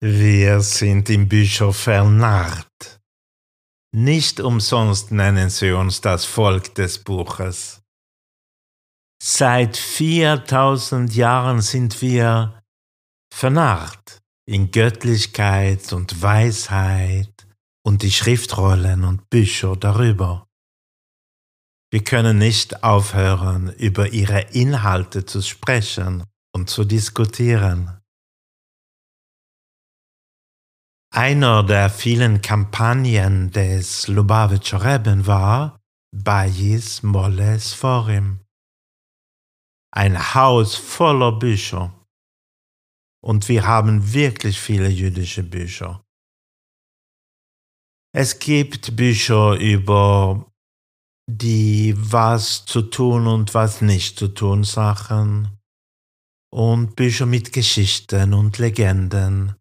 Wir sind im Bücher vernarrt. Nicht umsonst nennen sie uns das Volk des Buches. Seit 4000 Jahren sind wir vernarrt in Göttlichkeit und Weisheit und die Schriftrollen und Bücher darüber. Wir können nicht aufhören, über ihre Inhalte zu sprechen und zu diskutieren. Einer der vielen Kampagnen des Lubavitcher Rebben war Bayis Moles Forim. Ein Haus voller Bücher. Und wir haben wirklich viele jüdische Bücher. Es gibt Bücher über die was zu tun und was nicht zu tun Sachen und Bücher mit Geschichten und Legenden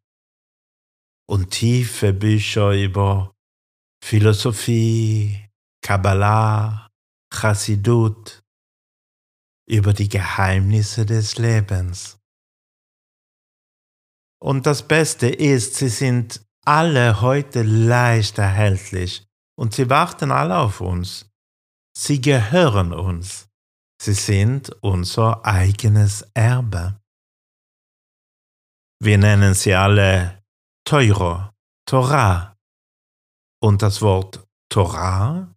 und tiefe Bücher über Philosophie, Kabbalah, Chassidut, über die Geheimnisse des Lebens. Und das Beste ist, sie sind alle heute leicht erhältlich und sie warten alle auf uns. Sie gehören uns. Sie sind unser eigenes Erbe. Wir nennen sie alle Teuro, Torah. Und das Wort Torah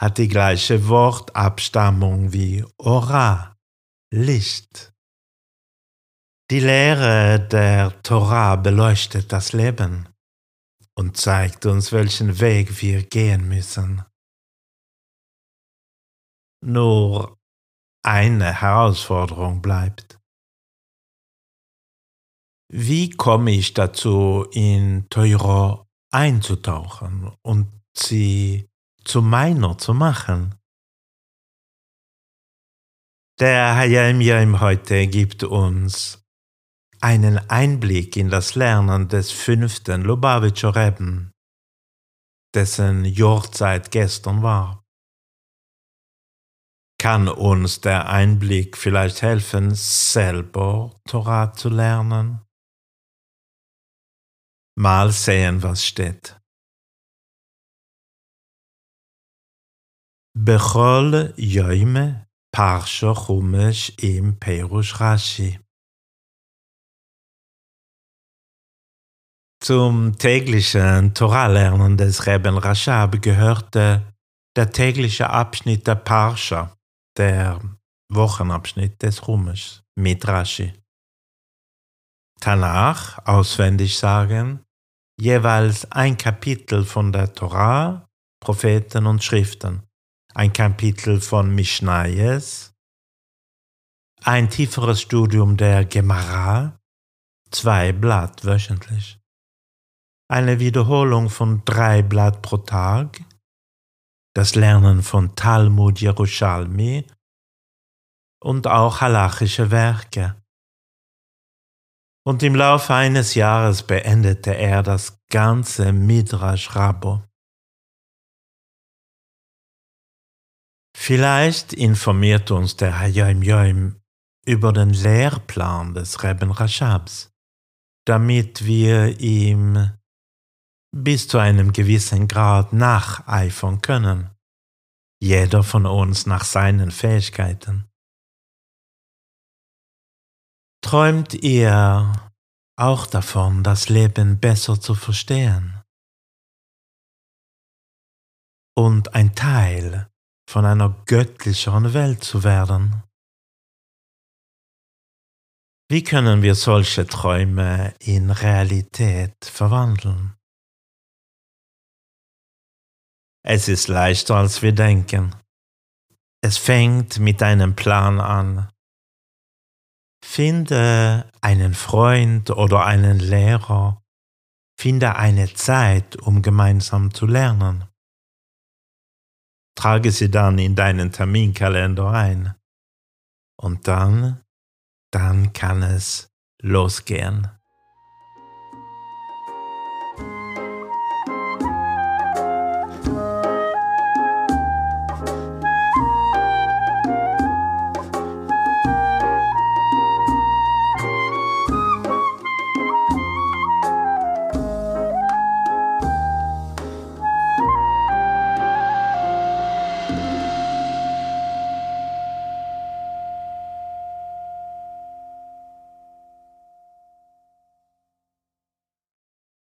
hat die gleiche Wortabstammung wie Ora, Licht. Die Lehre der Torah beleuchtet das Leben und zeigt uns, welchen Weg wir gehen müssen. Nur eine Herausforderung bleibt. Wie komme ich dazu, in Teuro einzutauchen und sie zu meiner zu machen? Der Hayam Yom heute gibt uns einen Einblick in das Lernen des fünften Lubavitcher Rebben, dessen Jahrzeit gestern war. Kann uns der Einblick vielleicht helfen, selber Torah zu lernen? Mal sehen, was steht. בכל יום פרשה חומש עם פירוש רש"י. Zum täglichen Torah-Lernen des Reben Rashab gehörte der tägliche Abschnitt der Parsha, der Wochenabschnitt des Chumash mit Rashi. Tanach auswendig sagen, jeweils ein Kapitel von der Torah, Propheten und Schriften, ein Kapitel von Mishnayes, ein tieferes Studium der Gemara, zwei Blatt wöchentlich, eine Wiederholung von drei Blatt pro Tag, das Lernen von Talmud Yerushalmi und auch halachische Werke. Und im Laufe eines Jahres beendete er das ganze Midrash Rabo. Vielleicht informiert uns der Hayom Yom über den Lehrplan des Reben Rashabs, damit wir ihm bis zu einem gewissen Grad nacheifern können, jeder von uns nach seinen Fähigkeiten. Träumt ihr auch davon, das Leben besser zu verstehen und ein Teil von einer göttlicheren Welt zu werden? Wie können wir solche Träume in Realität verwandeln? Es ist leichter, als wir denken. Es fängt mit einem Plan an, Finde einen Freund oder einen Lehrer. Finde eine Zeit, um gemeinsam zu lernen trage sie dann in deinen Terminkalender ein. Und dann, dann kann es losgehen.